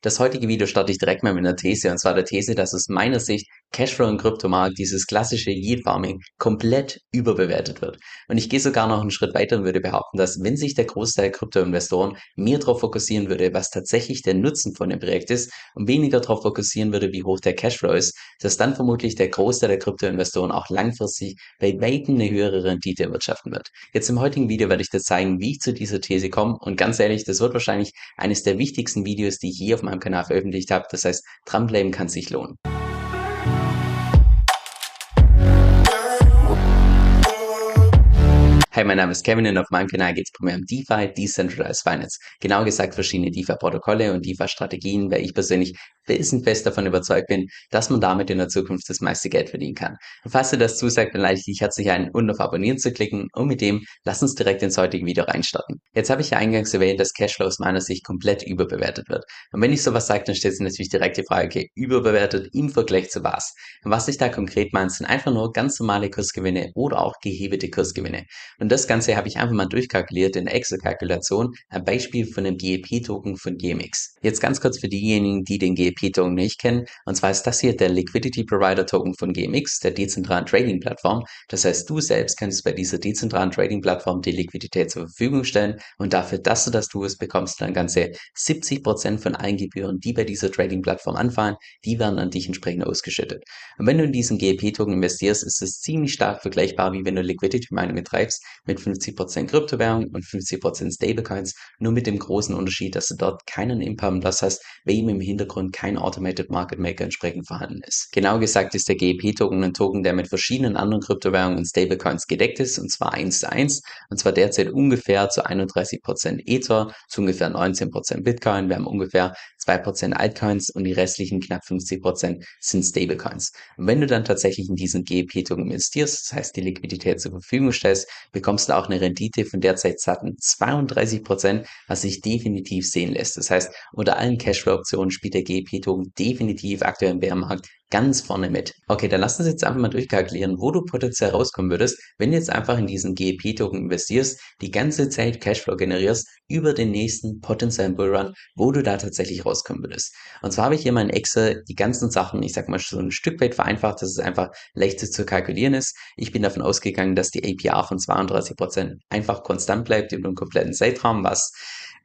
Das heutige Video starte ich direkt mal mit einer These, und zwar der These, dass aus meiner Sicht Cashflow im Kryptomarkt, dieses klassische Yield Farming, komplett überbewertet wird. Und ich gehe sogar noch einen Schritt weiter und würde behaupten, dass wenn sich der Großteil Kryptoinvestoren mehr darauf fokussieren würde, was tatsächlich der Nutzen von dem Projekt ist und weniger darauf fokussieren würde, wie hoch der Cashflow ist, dass dann vermutlich der Großteil der Kryptoinvestoren auch langfristig bei weitem eine höhere Rendite erwirtschaften wird. Jetzt im heutigen Video werde ich dir zeigen, wie ich zu dieser These komme und ganz ehrlich, das wird wahrscheinlich eines der wichtigsten Videos, die ich je auf meinem Kanal veröffentlicht habe. Das heißt, dranbleiben kann sich lohnen. Hi, mein Name ist Kevin und auf meinem Kanal geht es primär um DeFi, Decentralized Finance. Genau gesagt verschiedene DeFi-Protokolle und DeFi-Strategien, weil ich persönlich felsenfest davon überzeugt bin, dass man damit in der Zukunft das meiste Geld verdienen kann. Und falls dir das zusagt, dann lade ich dich herzlich ein, unten auf Abonnieren zu klicken und mit dem lass uns direkt ins heutige Video reinstarten. Jetzt habe ich ja eingangs erwähnt, dass Cashflow aus meiner Sicht komplett überbewertet wird. Und wenn ich sowas sage, dann stellt sich natürlich direkt die Frage, okay, überbewertet im Vergleich zu was? Und was ich da konkret meine, sind einfach nur ganz normale Kursgewinne oder auch gehebelte Kursgewinne. Und und das Ganze habe ich einfach mal durchkalkuliert in der Excel-Kalkulation, ein Beispiel von dem GEP-Token von GMX. Jetzt ganz kurz für diejenigen, die den GEP-Token nicht kennen. Und zwar ist das hier der Liquidity Provider Token von GMX, der dezentralen Trading-Plattform. Das heißt, du selbst kannst bei dieser dezentralen Trading-Plattform die Liquidität zur Verfügung stellen und dafür, dass du das tust, bekommst du dann ganze 70% von allen Gebühren, die bei dieser Trading-Plattform anfallen, die werden an dich entsprechend ausgeschüttet. Und wenn du in diesen GEP-Token investierst, ist es ziemlich stark vergleichbar, wie wenn du Liquidity Mining betreibst mit 50% Kryptowährung und 50% Stablecoins, nur mit dem großen Unterschied, dass du dort keinen Loss hast, weil eben im Hintergrund kein Automated Market Maker entsprechend vorhanden ist. Genau gesagt ist der GEP-Token ein Token, der mit verschiedenen anderen Kryptowährungen und Stablecoins gedeckt ist, und zwar 1 zu 1, und zwar derzeit ungefähr zu 31% Ether, zu ungefähr 19% Bitcoin. Wir haben ungefähr 2% Altcoins und die restlichen knapp 50% sind Stablecoins. Und wenn du dann tatsächlich in diesen GEP-Token investierst, das heißt die Liquidität zur Verfügung stellst, bekommst du auch eine Rendite von derzeit satten 32%, was sich definitiv sehen lässt. Das heißt, unter allen Cashflow-Optionen spielt der GEP-Token definitiv aktuell im Bärenmarkt ganz vorne mit. Okay, dann lass uns jetzt einfach mal durchkalkulieren, wo du potenziell rauskommen würdest, wenn du jetzt einfach in diesen GEP-Token investierst, die ganze Zeit Cashflow generierst über den nächsten potenziellen Bullrun, wo du da tatsächlich rauskommen würdest. Und zwar habe ich hier mal in Excel die ganzen Sachen, ich sag mal so ein Stück weit vereinfacht, dass es einfach leichter zu kalkulieren ist. Ich bin davon ausgegangen, dass die APR von 32% einfach konstant bleibt über den kompletten Zeitraum, was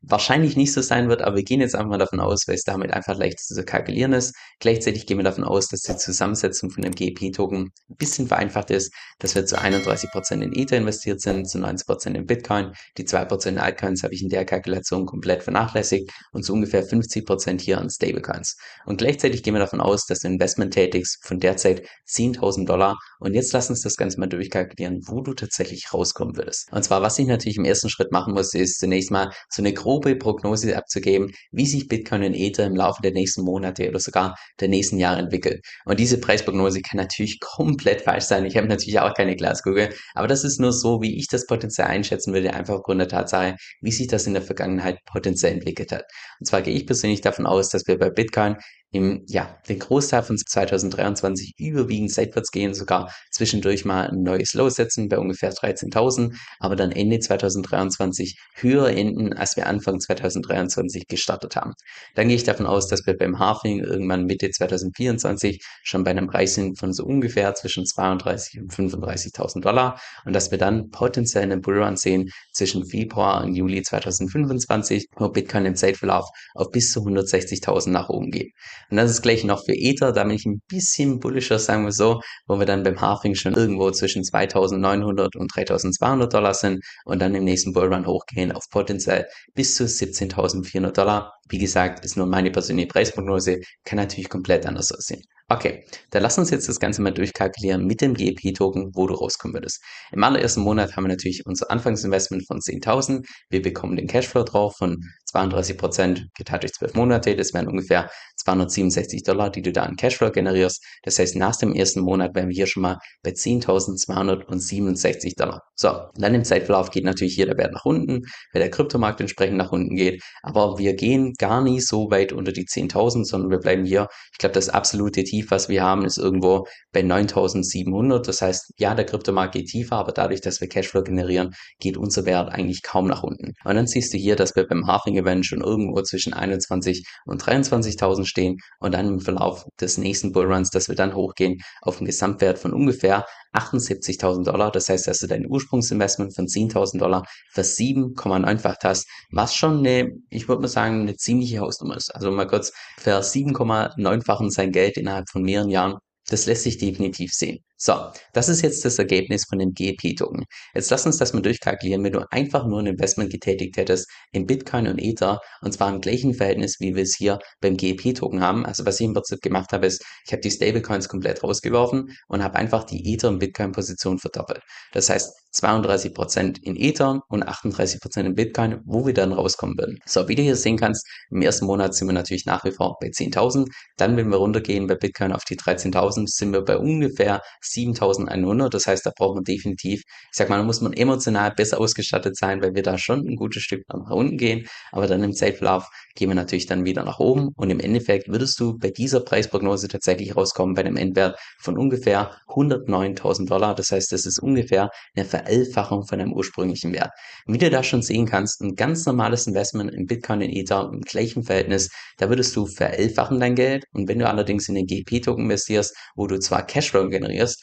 wahrscheinlich nicht so sein wird, aber wir gehen jetzt einfach mal davon aus, weil es damit einfach leicht zu kalkulieren ist. Gleichzeitig gehen wir davon aus, dass die Zusammensetzung von dem GEP-Token ein bisschen vereinfacht ist, dass wir zu 31% in Ether investiert sind, zu 90% in Bitcoin. Die 2% in Altcoins habe ich in der Kalkulation komplett vernachlässigt und zu ungefähr 50% hier an Stablecoins. Und gleichzeitig gehen wir davon aus, dass du Investment tätigst von derzeit 10.000 Dollar. Und jetzt lass uns das Ganze mal durchkalkulieren, wo du tatsächlich rauskommen würdest. Und zwar, was ich natürlich im ersten Schritt machen muss, ist zunächst mal so eine grobe grobe Prognose abzugeben, wie sich Bitcoin und Ether im Laufe der nächsten Monate oder sogar der nächsten Jahre entwickelt. Und diese Preisprognose kann natürlich komplett falsch sein. Ich habe natürlich auch keine Glaskugel, aber das ist nur so, wie ich das Potenzial einschätzen würde, einfach aufgrund der Tatsache, wie sich das in der Vergangenheit potenziell entwickelt hat. Und zwar gehe ich persönlich davon aus, dass wir bei Bitcoin im, ja, den Großteil von 2023 überwiegend seitwärts gehen, sogar zwischendurch mal ein neues Low setzen bei ungefähr 13.000, aber dann Ende 2023 höher enden, als wir Anfang 2023 gestartet haben. Dann gehe ich davon aus, dass wir beim Halving irgendwann Mitte 2024 schon bei einem Preis sind von so ungefähr zwischen 32 und 35.000 Dollar und dass wir dann potenziell einen Bullrun sehen zwischen Februar und Juli 2025, wo Bitcoin im Zeitverlauf auf bis zu 160.000 nach oben geht. Und das ist gleich noch für Ether, da bin ich ein bisschen bullischer, sagen wir so, wo wir dann beim Halving schon irgendwo zwischen 2900 und 3200 Dollar sind und dann im nächsten Bullrun hochgehen auf potenziell bis zu 17.400 Dollar. Wie gesagt, ist nur meine persönliche Preisprognose, kann natürlich komplett anders aussehen. Okay, dann lass uns jetzt das Ganze mal durchkalkulieren mit dem GEP-Token, wo du rauskommen würdest. Im allerersten Monat haben wir natürlich unser Anfangsinvestment von 10.000. Wir bekommen den Cashflow drauf von 32 Prozent geteilt durch 12 Monate. Das wären ungefähr 267 Dollar, die du da an Cashflow generierst. Das heißt, nach dem ersten Monat wären wir hier schon mal bei 10.267 Dollar. So, dann im Zeitverlauf geht natürlich hier der Wert nach unten, weil der Kryptomarkt entsprechend nach unten geht. Aber wir gehen gar nicht so weit unter die 10.000, sondern wir bleiben hier, ich glaube, das absolute Tief Tief, was wir haben, ist irgendwo bei 9700. Das heißt, ja, der Kryptomarkt geht tiefer, aber dadurch, dass wir Cashflow generieren, geht unser Wert eigentlich kaum nach unten. Und dann siehst du hier, dass wir beim Halving Event schon irgendwo zwischen 21 und 23.000 stehen und dann im Verlauf des nächsten Bullruns, dass wir dann hochgehen auf einen Gesamtwert von ungefähr 78.000 Dollar. Das heißt, dass du dein Ursprungsinvestment von 10.000 Dollar 7,9-fach hast, was schon eine, ich würde mal sagen, eine ziemliche Hausnummer ist. Also mal kurz 7,9-fachen sein Geld innerhalb von mehreren Jahren. Das lässt sich definitiv sehen. So, das ist jetzt das Ergebnis von dem GEP-Token. Jetzt lass uns das mal durchkalkulieren, wenn du einfach nur ein Investment getätigt hättest in Bitcoin und Ether und zwar im gleichen Verhältnis, wie wir es hier beim GEP-Token haben. Also was ich im Prinzip gemacht habe, ist, ich habe die Stablecoins komplett rausgeworfen und habe einfach die Ether- und Bitcoin-Position verdoppelt. Das heißt 32% in Ether und 38% in Bitcoin, wo wir dann rauskommen würden. So, wie du hier sehen kannst, im ersten Monat sind wir natürlich nach wie vor bei 10.000. Dann, wenn wir runtergehen bei Bitcoin auf die 13.000, sind wir bei ungefähr 7100. Das heißt, da braucht man definitiv, ich sag mal, da muss man emotional besser ausgestattet sein, weil wir da schon ein gutes Stück nach unten gehen. Aber dann im Zeitverlauf gehen wir natürlich dann wieder nach oben. Und im Endeffekt würdest du bei dieser Preisprognose tatsächlich rauskommen bei einem Endwert von ungefähr 109.000 Dollar. Das heißt, das ist ungefähr eine Verelfachung von deinem ursprünglichen Wert. Wie du da schon sehen kannst, ein ganz normales Investment in Bitcoin und Ether im gleichen Verhältnis, da würdest du verelfachen dein Geld. Und wenn du allerdings in den GP-Token investierst, wo du zwar Cashflow generierst,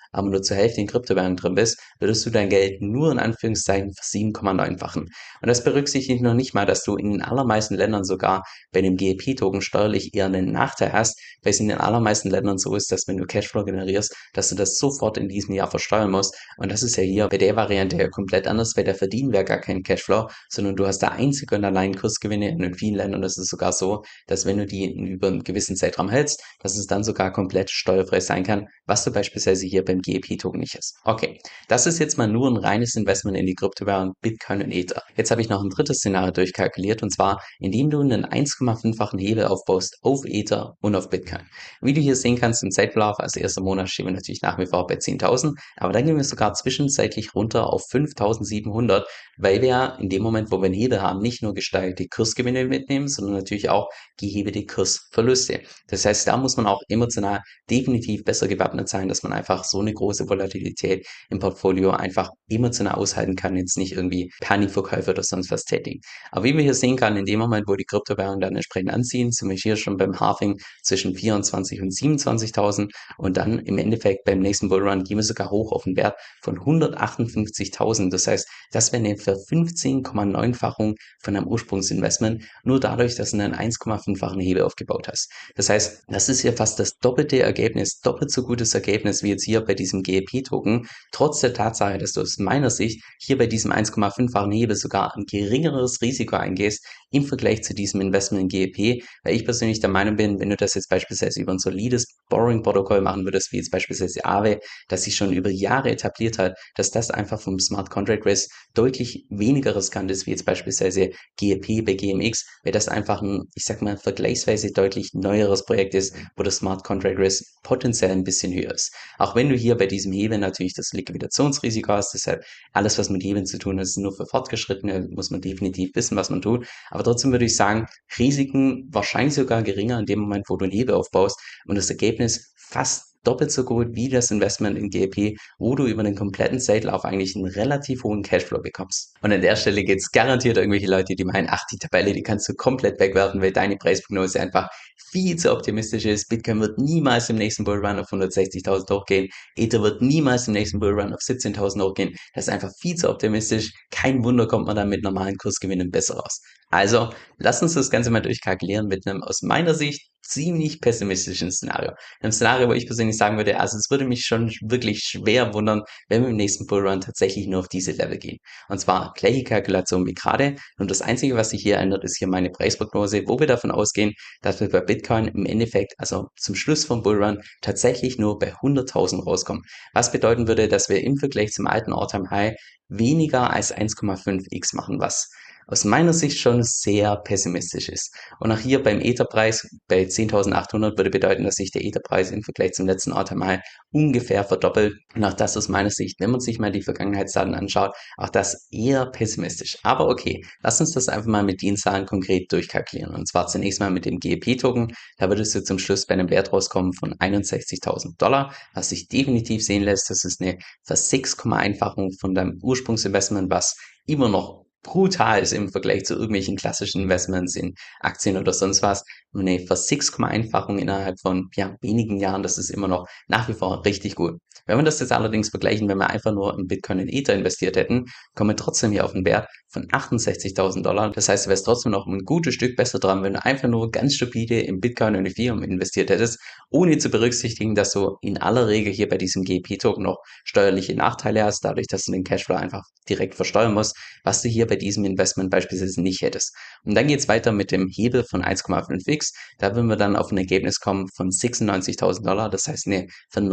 aber nur zur Hälfte in Kryptowährungen drin bist, würdest du dein Geld nur in Anführungszeichen für 7,9-fachen. Und das berücksichtigt noch nicht mal, dass du in den allermeisten Ländern sogar bei dem GEP-Token steuerlich eher einen Nachteil hast, weil es in den allermeisten Ländern so ist, dass wenn du Cashflow generierst, dass du das sofort in diesem Jahr versteuern musst. Und das ist ja hier bei der Variante ja komplett anders, weil da verdienen wir gar keinen Cashflow, sondern du hast da einzig und allein Kursgewinne und in vielen Ländern ist es sogar so, dass wenn du die über einen gewissen Zeitraum hältst, dass es dann sogar komplett steuerfrei sein kann, was du beispielsweise hier beim GEP-Token nicht ist. Okay, das ist jetzt mal nur ein reines Investment in die Kryptowährung Bitcoin und Ether. Jetzt habe ich noch ein drittes Szenario durchkalkuliert und zwar, indem du einen 1,5-fachen Hebel aufbaust auf Ether und auf Bitcoin. Wie du hier sehen kannst im Zeitverlauf, als erster Monat stehen wir natürlich nach wie vor bei 10.000, aber dann gehen wir sogar zwischenzeitlich runter auf 5.700, weil wir in dem Moment, wo wir einen Hebel haben, nicht nur gesteigerte Kursgewinne mitnehmen, sondern natürlich auch gehebelte Kursverluste. Das heißt, da muss man auch emotional definitiv besser gewappnet sein, dass man einfach so eine große Volatilität im Portfolio einfach emotional aushalten kann, jetzt nicht irgendwie Panikverkäufe oder sonst was tätigen. Aber wie wir hier sehen kann, in dem Moment, wo die Kryptowährungen dann entsprechend anziehen, sind wir hier schon beim Halving zwischen 24 und 27.000 und dann im Endeffekt beim nächsten Bullrun gehen wir sogar hoch auf einen Wert von 158.000. Das heißt, das wäre eine Ver15,9-fachung von einem Ursprungsinvestment, nur dadurch, dass du einen 1,5-fachen Hebel aufgebaut hast. Das heißt, das ist hier fast das doppelte Ergebnis, doppelt so gutes Ergebnis wie jetzt hier bei diesem GEP-Token, trotz der Tatsache, dass du aus meiner Sicht hier bei diesem 1,5-fachen Hebel sogar ein geringeres Risiko eingehst im Vergleich zu diesem Investment in GEP, weil ich persönlich der Meinung bin, wenn du das jetzt beispielsweise über ein solides Borrowing-Protokoll machen würdest, wie jetzt beispielsweise Aave, das sich schon über Jahre etabliert hat, dass das einfach vom Smart Contract Risk deutlich weniger riskant ist, wie jetzt beispielsweise GEP bei GMX, weil das einfach ein, ich sag mal, vergleichsweise deutlich neueres Projekt ist, wo das Smart Contract Risk potenziell ein bisschen höher ist. Auch wenn du hier bei diesem Hebel natürlich das Liquidationsrisiko hast, deshalb alles, was mit Hebeln zu tun hat, ist nur für Fortgeschrittene, muss man definitiv wissen, was man tut. Aber trotzdem würde ich sagen, Risiken wahrscheinlich sogar geringer in dem Moment, wo du einen Hebel aufbaust und das Ergebnis fast doppelt so gut wie das Investment in GEP, wo du über den kompletten Zeitlauf eigentlich einen relativ hohen Cashflow bekommst. Und an der Stelle gibt es garantiert irgendwelche Leute, die meinen, ach, die Tabelle, die kannst du komplett wegwerfen, weil deine Preisprognose einfach viel zu optimistisch ist. Bitcoin wird niemals im nächsten Bullrun auf 160.000 hochgehen. Ether wird niemals im nächsten Bullrun auf 17.000 hochgehen. Das ist einfach viel zu optimistisch. Kein Wunder kommt man dann mit normalen Kursgewinnen besser raus. Also, lass uns das Ganze mal durchkalkulieren mit einem aus meiner Sicht ziemlich pessimistischen Szenario. Ein Szenario, wo ich persönlich sagen würde, also es würde mich schon wirklich schwer wundern, wenn wir im nächsten Bullrun tatsächlich nur auf diese Level gehen. Und zwar gleiche Kalkulation wie gerade. Und das Einzige, was sich hier ändert, ist hier meine Preisprognose, wo wir davon ausgehen, dass wir bei Bitcoin im Endeffekt, also zum Schluss vom Bullrun, tatsächlich nur bei 100.000 rauskommen. Was bedeuten würde, dass wir im Vergleich zum alten All-Time High weniger als 1,5x machen, was aus meiner Sicht schon sehr pessimistisch ist. Und auch hier beim Etherpreis bei 10.800 würde bedeuten, dass sich der Etherpreis im Vergleich zum letzten All-Time-High ungefähr verdoppelt. Und auch das aus meiner Sicht, wenn man sich mal die Vergangenheitsdaten anschaut, auch das eher pessimistisch. Aber okay, lass uns das einfach mal mit den Zahlen konkret durchkalkulieren. Und zwar zunächst mal mit dem GEP-Token. Da würdest du zum Schluss bei einem Wert rauskommen von 61.000 Dollar, was sich definitiv sehen lässt. Das ist eine Ver-6,1-Fachung von deinem Ursprungsinvestment, was immer noch brutal ist im Vergleich zu irgendwelchen klassischen Investments in Aktien oder sonst was. Nur eine Ver-6,1-Fachung innerhalb von ja, wenigen Jahren, das ist immer noch nach wie vor richtig gut. Wenn wir das jetzt allerdings vergleichen, wenn wir einfach nur in Bitcoin und Ether investiert hätten, kommen wir trotzdem hier auf einen Wert von 68.000 Dollar. Das heißt, du wärst trotzdem noch ein gutes Stück besser dran, wenn du einfach nur ganz stupide in Bitcoin und Ethereum investiert hättest, ohne zu berücksichtigen, dass du in aller Regel hier bei diesem GEP-Token noch steuerliche Nachteile hast, dadurch, dass du den Cashflow einfach direkt versteuern musst, was du hier bei diesem Investment beispielsweise nicht hättest. Und dann geht es weiter mit dem Hebel von 1,5x. Da würden wir dann auf ein Ergebnis kommen von 96.000 Dollar. Das heißt eine von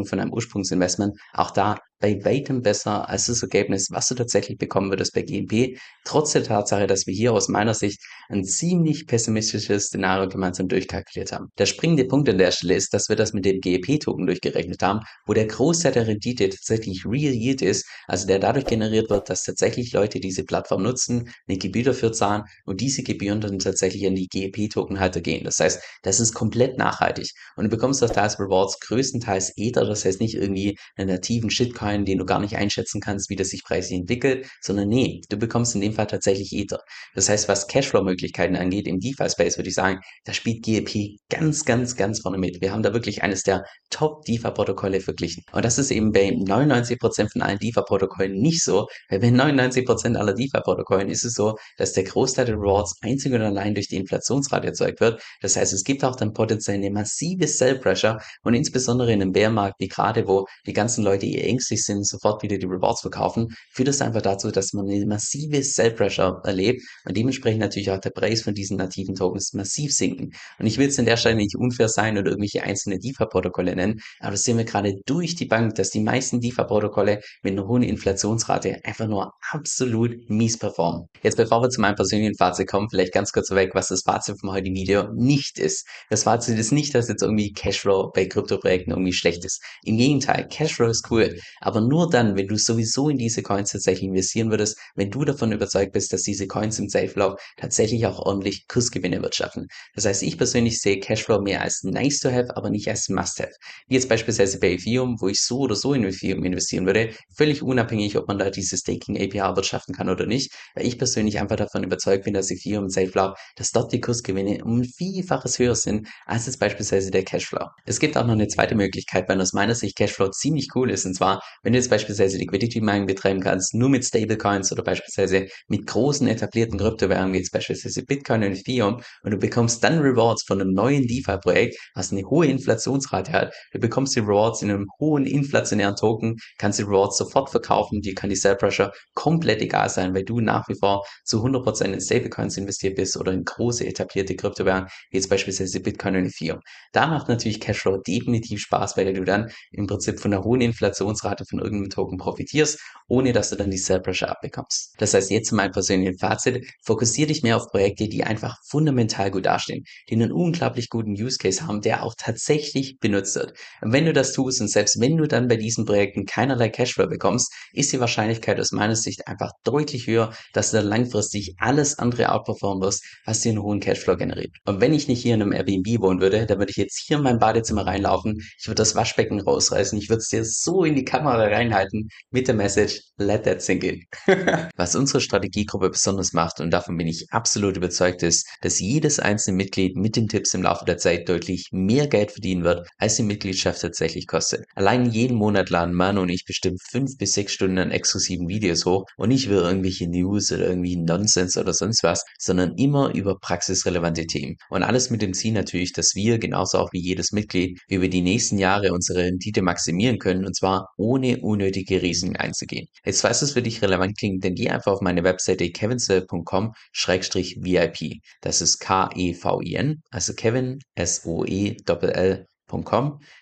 9,7-fachung von einem Ursprungsinvestment. Auch da bei weitem besser als das Ergebnis, was du tatsächlich bekommen würdest bei GMP, trotz der Tatsache, dass wir hier aus meiner Sicht ein ziemlich pessimistisches Szenario gemeinsam durchkalkuliert haben. Der springende Punkt an der Stelle ist, dass wir das mit dem GEP-Token durchgerechnet haben, wo der Großteil der Rendite tatsächlich Real Yield ist, also der dadurch generiert wird, dass tatsächlich Leute diese Plattform nutzen, eine Gebühr dafür zahlen und diese Gebühren dann tatsächlich an die GEP-Tokenhalter gehen. Das heißt, das ist komplett nachhaltig und du bekommst auch da als Rewards größtenteils Ether, das heißt nicht irgendwie einen nativen Shitcoin Bitcoin, den du gar nicht einschätzen kannst, wie das sich preislich entwickelt, sondern nee, du bekommst in dem Fall tatsächlich Ether. Das heißt, was Cashflow-Möglichkeiten angeht im DeFi-Space, würde ich sagen, da spielt GEP ganz, ganz, ganz vorne mit. Wir haben da wirklich eines der Top-DeFi-Protokolle verglichen. Und das ist eben bei 99% von allen DeFi-Protokollen nicht so, weil bei 99% aller DeFi-Protokollen ist es so, dass der Großteil der Rewards einzig und allein durch die Inflationsrate erzeugt wird. Das heißt, es gibt auch dann potenziell eine massive Sell-Pressure und insbesondere in einem Bärmarkt wie gerade, wo die ganzen Leute eher ängstlich günstig sind, sofort wieder die Rewards verkaufen, führt das einfach dazu, dass man eine massive Sell-Pressure erlebt und dementsprechend natürlich auch der Preis von diesen nativen Tokens massiv sinken. Und ich will jetzt an der Stelle nicht unfair sein oder irgendwelche einzelne DeFi-Protokolle nennen, aber das sehen wir gerade durch die Bank, dass die meisten DeFi-Protokolle mit einer hohen Inflationsrate einfach nur absolut mies performen. Jetzt bevor wir zu meinem persönlichen Fazit kommen, vielleicht ganz kurz weg, was das Fazit vom heutigen Video nicht ist. Das Fazit ist nicht, dass jetzt irgendwie Cashflow bei Kryptoprojekten irgendwie schlecht ist. Im Gegenteil, Cashflow ist cool, aber nur dann, wenn du sowieso in diese Coins tatsächlich investieren würdest, wenn du davon überzeugt bist, dass diese Coins im Safe-Lauf tatsächlich auch ordentlich Kursgewinne wirtschaften. Das heißt, ich persönlich sehe Cashflow mehr als nice to have, aber nicht als must have. Wie jetzt beispielsweise bei Ethereum, wo ich so oder so in Ethereum investieren würde, völlig unabhängig, ob man da diese Staking APR wirtschaften kann oder nicht, weil ich persönlich einfach davon überzeugt bin, dass Ethereum im Safe-Lauf, dass dort die Kursgewinne um Vielfaches höher sind, als jetzt beispielsweise der Cashflow. Es gibt auch noch eine zweite Möglichkeit, weil aus meiner Sicht Cashflow ziemlich cool ist, und zwar, wenn du jetzt beispielsweise Liquidity Mining betreiben kannst, nur mit Stablecoins oder beispielsweise mit großen etablierten Kryptowährungen, wie jetzt beispielsweise Bitcoin und Ethereum, und du bekommst dann Rewards von einem neuen DeFi-Projekt, was eine hohe Inflationsrate hat. Du bekommst die Rewards in einem hohen inflationären Token, kannst die Rewards sofort verkaufen, dir kann die Sell Pressure komplett egal sein, weil du nach wie vor zu 100% in Stablecoins investiert bist oder in große etablierte Kryptowährungen, wie jetzt beispielsweise Bitcoin und Ethereum. Da macht natürlich Cashflow definitiv Spaß, weil du dann im Prinzip von einer hohen Inflationsrate von irgendeinem Token profitierst, ohne dass du dann die Sell Pressure abbekommst. Das heißt, jetzt mein persönliches Fazit, fokussiere dich mehr auf Projekte, die einfach fundamental gut dastehen, die einen unglaublich guten Use Case haben, der auch tatsächlich benutzt wird. Und wenn du das tust und selbst wenn du dann bei diesen Projekten keinerlei Cashflow bekommst, ist die Wahrscheinlichkeit aus meiner Sicht einfach deutlich höher, dass du dann langfristig alles andere outperformen wirst, was dir einen hohen Cashflow generiert. Und wenn ich nicht hier in einem Airbnb wohnen würde, dann würde ich jetzt hier in mein Badezimmer reinlaufen, ich würde das Waschbecken rausreißen, ich würde es dir so in die Kamera reinhalten mit der Message, let that sink in. Was unsere Strategiegruppe besonders macht, und davon bin ich absolut überzeugt, ist, dass jedes einzelne Mitglied mit den Tipps im Laufe der Zeit deutlich mehr Geld verdienen wird, als die Mitgliedschaft tatsächlich kostet. Allein jeden Monat laden Manu und ich bestimmt fünf bis sechs Stunden an exklusiven Videos hoch und nicht über irgendwelche News oder irgendwie Nonsens oder sonst was, sondern immer über praxisrelevante Themen. Und alles mit dem Ziel natürlich, dass wir, genauso auch wie jedes Mitglied, über die nächsten Jahre unsere Rendite maximieren können und zwar ohne unnötige Risiken einzugehen. Jetzt falls es für dich relevant klingt, dann geh einfach auf meine Webseite kevinsell.com-vip. Das ist K-E-V-I-N, also Kevin, S-O-E-L-L.com,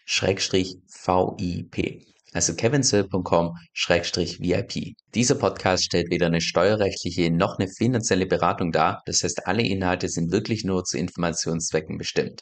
Schrägstrich V-I-P. also kevinsill.com-vip. Dieser Podcast stellt weder eine steuerrechtliche noch eine finanzielle Beratung dar, das heißt alle Inhalte sind wirklich nur zu Informationszwecken bestimmt.